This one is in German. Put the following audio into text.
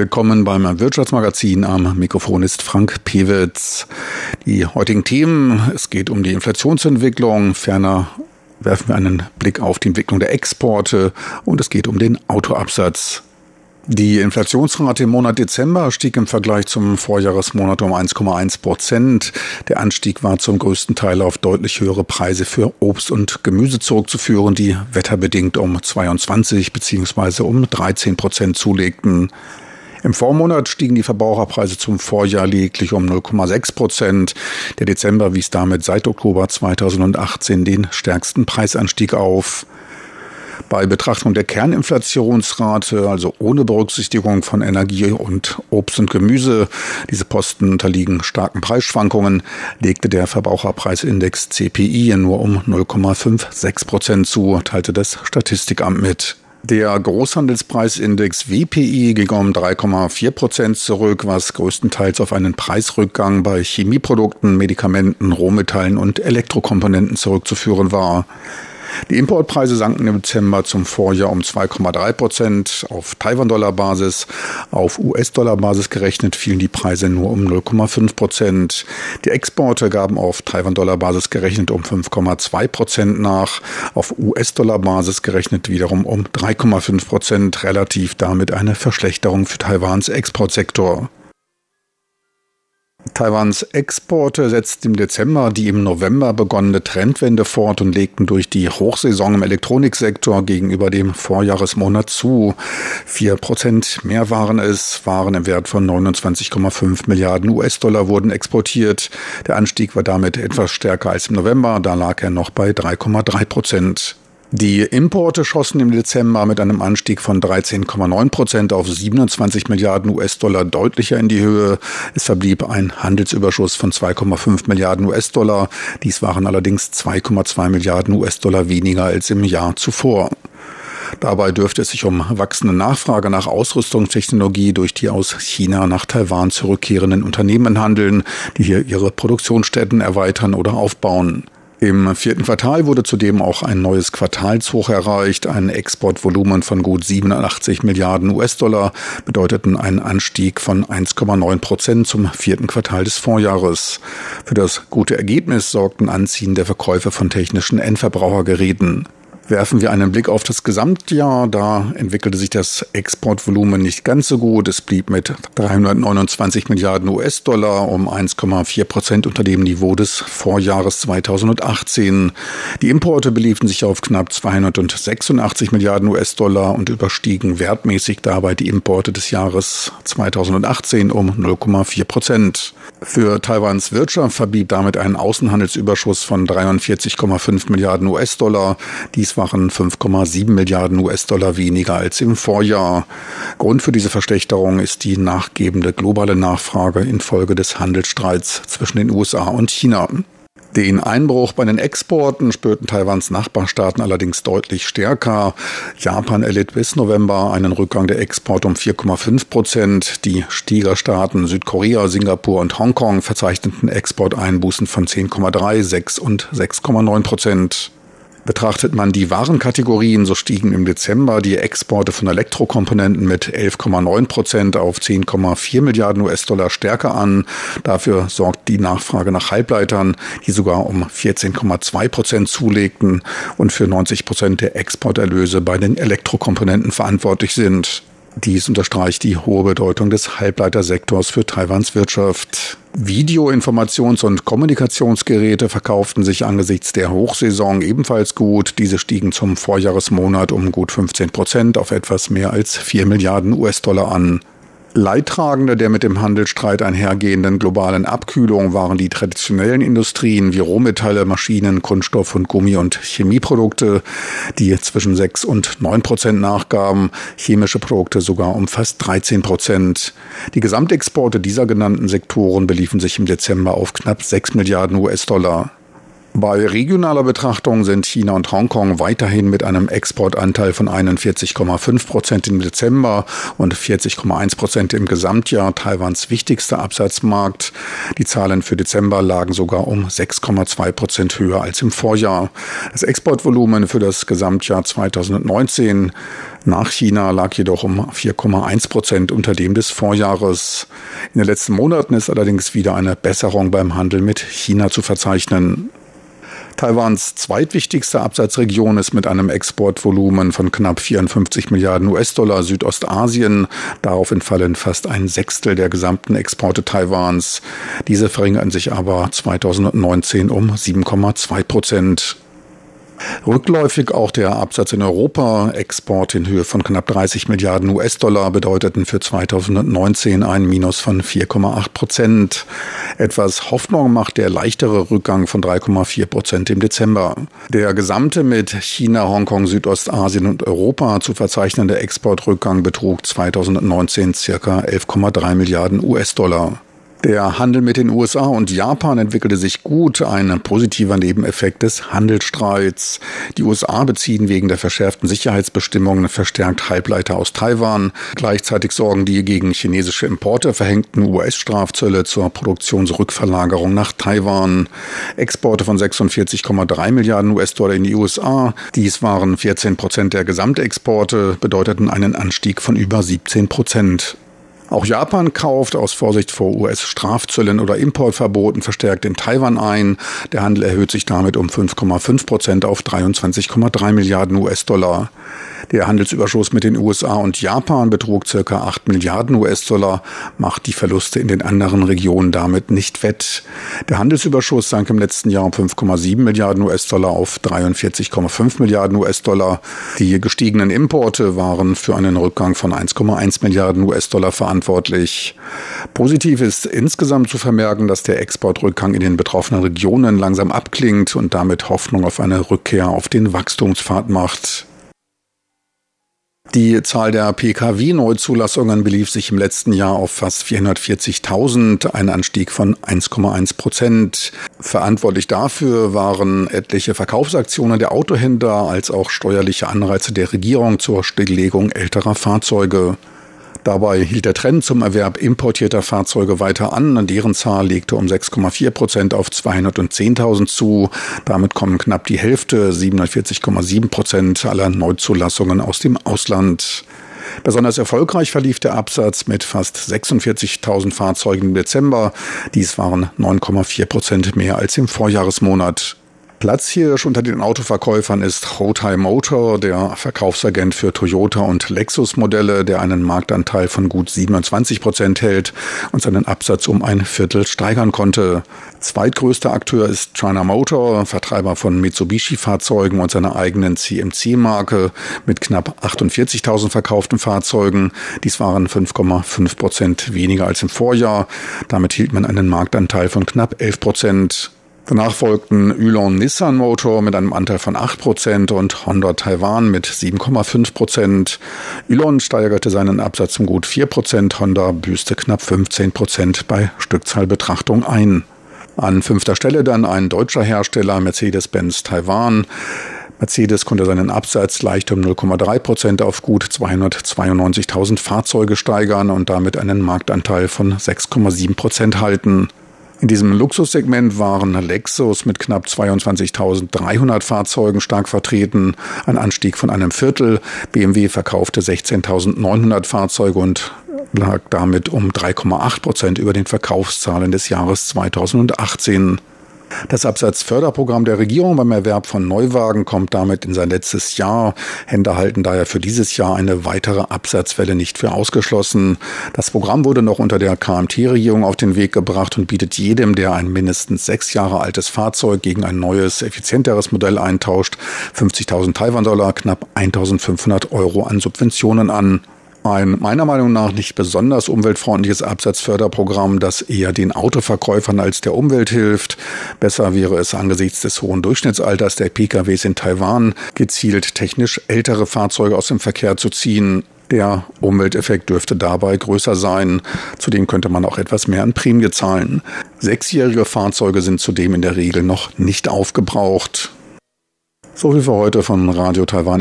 Willkommen beim Wirtschaftsmagazin. Am Mikrofon ist Frank Pewitz. Die heutigen Themen, es geht um die Inflationsentwicklung, ferner werfen wir einen Blick auf die Entwicklung der Exporte und es geht um den Autoabsatz. Die Inflationsrate im Monat Dezember stieg im Vergleich zum Vorjahresmonat um 1,1 Prozent. Der Anstieg war zum größten Teil auf deutlich höhere Preise für Obst und Gemüse zurückzuführen, die wetterbedingt um 22 bzw. um 13 Prozent zulegten. Im Vormonat stiegen die Verbraucherpreise zum Vorjahr lediglich um 0,6 Prozent. Der Dezember wies damit seit Oktober 2018 den stärksten Preisanstieg auf. Bei Betrachtung der Kerninflationsrate, also ohne Berücksichtigung von Energie und Obst und Gemüse, diese Posten unterliegen starken Preisschwankungen, legte der Verbraucherpreisindex CPI nur um 0,56 Prozent zu, teilte das Statistikamt mit. Der Großhandelspreisindex WPI ging um 3,4 Prozent zurück, was größtenteils auf einen Preisrückgang bei Chemieprodukten, Medikamenten, Rohmetallen und Elektrokomponenten zurückzuführen war. Die Importpreise sanken im Dezember zum Vorjahr um 2,3 Prozent auf Taiwan-Dollar-Basis. Auf US-Dollar-Basis gerechnet fielen die Preise nur um 0,5 Prozent. Die Exporte gaben auf Taiwan-Dollar-Basis gerechnet um 5,2 Prozent nach. Auf US-Dollar-Basis gerechnet wiederum um 3,5 Prozent. Relativ damit eine Verschlechterung für Taiwans Exportsektor. Taiwans Exporte setzten im Dezember die im November begonnene Trendwende fort und legten durch die Hochsaison im Elektroniksektor gegenüber dem Vorjahresmonat zu. Vier Prozent mehr waren es, Waren im Wert von 29,5 Milliarden US-Dollar wurden exportiert. Der Anstieg war damit etwas stärker als im November, da lag er noch bei 3,3 Prozent. Die Importe schossen im Dezember mit einem Anstieg von 13,9 Prozent auf 27 Milliarden US-Dollar deutlicher in die Höhe. Es verblieb ein Handelsüberschuss von 2,5 Milliarden US-Dollar. Dies waren allerdings 2,2 Milliarden US-Dollar weniger als im Jahr zuvor. Dabei dürfte es sich um wachsende Nachfrage nach Ausrüstungstechnologie durch die aus China nach Taiwan zurückkehrenden Unternehmen handeln, die hier ihre Produktionsstätten erweitern oder aufbauen. Im vierten Quartal wurde zudem auch ein neues Quartalshoch erreicht. Ein Exportvolumen von gut 87 Milliarden US-Dollar bedeuteten einen Anstieg von 1,9 Prozent zum vierten Quartal des Vorjahres. Für das gute Ergebnis sorgten anziehende Verkäufe von technischen Endverbrauchergeräten. Werfen wir einen Blick auf das Gesamtjahr. Da entwickelte sich das Exportvolumen nicht ganz so gut. Es blieb mit 329 Milliarden US-Dollar um 1,4 Prozent unter dem Niveau des Vorjahres 2018. Die Importe beliefen sich auf knapp 286 Milliarden US-Dollar und überstiegen wertmäßig dabei die Importe des Jahres 2018 um 0,4 Prozent. Für Taiwans Wirtschaft verblieb damit ein Außenhandelsüberschuss von 43,5 Milliarden US-Dollar. Dies waren 5,7 Milliarden US-Dollar weniger als im Vorjahr. Grund für diese Verschlechterung ist die nachgebende globale Nachfrage infolge des Handelsstreits zwischen den USA und China. Den Einbruch bei den Exporten spürten Taiwans Nachbarstaaten allerdings deutlich stärker. Japan erlitt bis November einen Rückgang der Exporte um 4,5 Prozent. Die Stiegerstaaten Südkorea, Singapur und Hongkong verzeichneten Exporteinbußen von 10,3, 6 und 6,9 Prozent. Betrachtet man die Warenkategorien, so stiegen im Dezember die Exporte von Elektrokomponenten mit 11,9 Prozent auf 10,4 Milliarden US-Dollar stärker an. Dafür sorgt die Nachfrage nach Halbleitern, die sogar um 14,2 Prozent zulegten und für 90 Prozent der Exporterlöse bei den Elektrokomponenten verantwortlich sind. Dies unterstreicht die hohe Bedeutung des Halbleitersektors für Taiwans Wirtschaft. Video-, Informations- und Kommunikationsgeräte verkauften sich angesichts der Hochsaison ebenfalls gut. Diese stiegen zum Vorjahresmonat um gut 15 Prozent auf etwas mehr als 4 Milliarden US-Dollar an. Leidtragende der mit dem Handelsstreit einhergehenden globalen Abkühlung waren die traditionellen Industrien wie Rohmetalle, Maschinen, Kunststoff und Gummi- und Chemieprodukte, die zwischen 6 und 9 Prozent nachgaben, chemische Produkte sogar um fast 13 Prozent. Die Gesamtexporte dieser genannten Sektoren beliefen sich im Dezember auf knapp 6 Milliarden US-Dollar. Bei regionaler Betrachtung sind China und Hongkong weiterhin mit einem Exportanteil von 41,5 Prozent im Dezember und 40,1 Prozent im Gesamtjahr Taiwans wichtigster Absatzmarkt. Die Zahlen für Dezember lagen sogar um 6,2 Prozent höher als im Vorjahr. Das Exportvolumen für das Gesamtjahr 2019 nach China lag jedoch um 4,1 Prozent unter dem des Vorjahres. In den letzten Monaten ist allerdings wieder eine Besserung beim Handel mit China zu verzeichnen. Taiwans zweitwichtigste Absatzregion ist mit einem Exportvolumen von knapp 54 Milliarden US-Dollar Südostasien. Darauf entfallen fast ein Sechstel der gesamten Exporte Taiwans. Diese verringern sich aber 2019 um 7,2 Prozent. Rückläufig auch der Absatz in Europa. Export in Höhe von knapp 30 Milliarden US-Dollar bedeuteten für 2019 ein Minus von 4,8 Prozent. Etwas Hoffnung macht der leichtere Rückgang von 3,4 Prozent im Dezember. Der gesamte mit China, Hongkong, Südostasien und Europa zu verzeichnende Exportrückgang betrug 2019 circa 11,3 Milliarden US-Dollar. Der Handel mit den USA und Japan entwickelte sich gut, ein positiver Nebeneffekt des Handelsstreits. Die USA beziehen wegen der verschärften Sicherheitsbestimmungen verstärkt Halbleiter aus Taiwan. Gleichzeitig sorgen die gegen chinesische Importe verhängten US-Strafzölle zur Produktionsrückverlagerung nach Taiwan. Exporte von 46,3 Milliarden US-Dollar in die USA. Dies waren 14 Prozent der Gesamtexporte, bedeuteten einen Anstieg von über 17 Prozent. Auch Japan kauft aus Vorsicht vor US-Strafzöllen oder Importverboten verstärkt in Taiwan ein. Der Handel erhöht sich damit um 5,5 Prozent auf 23,3 Milliarden US-Dollar. Der Handelsüberschuss mit den USA und Japan betrug circa 8 Milliarden US-Dollar, macht die Verluste in den anderen Regionen damit nicht wett. Der Handelsüberschuss sank im letzten Jahr um 5,7 Milliarden US-Dollar auf 43,5 Milliarden US-Dollar. Die gestiegenen Importe waren für einen Rückgang von 1,1 Milliarden US-Dollar verantwortlich. Positiv ist insgesamt zu vermerken, dass der Exportrückgang in den betroffenen Regionen langsam abklingt und damit Hoffnung auf eine Rückkehr auf den Wachstumspfad macht. Die Zahl der Pkw-Neuzulassungen belief sich im letzten Jahr auf fast 440.000, ein Anstieg von 1,1 Prozent. Verantwortlich dafür waren etliche Verkaufsaktionen der Autohändler als auch steuerliche Anreize der Regierung zur Stilllegung älterer Fahrzeuge. Dabei hielt der Trend zum Erwerb importierter Fahrzeuge weiter an. Deren Zahl legte um 6,4 Prozent auf 210.000 zu. Damit kommen knapp die Hälfte, 47,7 Prozent aller Neuzulassungen aus dem Ausland. Besonders erfolgreich verlief der Absatz mit fast 46.000 Fahrzeugen im Dezember. Dies waren 9,4 Prozent mehr als im Vorjahresmonat. Platzhirsch unter den Autoverkäufern ist Hotai Motor, der Verkaufsagent für Toyota und Lexus Modelle, der einen Marktanteil von gut 27 Prozent hält und seinen Absatz um ein Viertel steigern konnte. Zweitgrößter Akteur ist China Motor, Vertreiber von Mitsubishi-Fahrzeugen und seiner eigenen CMC-Marke mit knapp 48.000 verkauften Fahrzeugen. Dies waren 5,5 Prozent weniger als im Vorjahr. Damit hielt man einen Marktanteil von knapp 11 Prozent. Danach folgten Yulon Nissan Motor mit einem Anteil von 8% und Honda Taiwan mit 7,5%. Yulon steigerte seinen Absatz um gut 4%, Honda büßte knapp 15% bei Stückzahlbetrachtung ein. An fünfter Stelle dann ein deutscher Hersteller, Mercedes-Benz Taiwan. Mercedes konnte seinen Absatz leicht um 0,3 Prozent auf gut 292.000 Fahrzeuge steigern und damit einen Marktanteil von 6,7 Prozent halten. In diesem Luxussegment waren Lexus mit knapp 22.300 Fahrzeugen stark vertreten, ein Anstieg von einem Viertel. BMW verkaufte 16.900 Fahrzeuge und lag damit um 3,8 Prozent über den Verkaufszahlen des Jahres 2018. Das Absatzförderprogramm der Regierung beim Erwerb von Neuwagen kommt damit in sein letztes Jahr. Hände halten daher für dieses Jahr eine weitere Absatzwelle nicht für ausgeschlossen. Das Programm wurde noch unter der KMT-Regierung auf den Weg gebracht und bietet jedem, der ein mindestens sechs Jahre altes Fahrzeug gegen ein neues, effizienteres Modell eintauscht, 50.000 Taiwan-Dollar, knapp 1.500 Euro an Subventionen an. Ein meiner Meinung nach nicht besonders umweltfreundliches Absatzförderprogramm, das eher den Autoverkäufern als der Umwelt hilft. Besser wäre es angesichts des hohen Durchschnittsalters der PKWs in Taiwan, gezielt technisch ältere Fahrzeuge aus dem Verkehr zu ziehen. Der Umwelteffekt dürfte dabei größer sein. Zudem könnte man auch etwas mehr an Prämie zahlen. Sechsjährige Fahrzeuge sind zudem in der Regel noch nicht aufgebraucht. So viel für heute von Radio Taiwan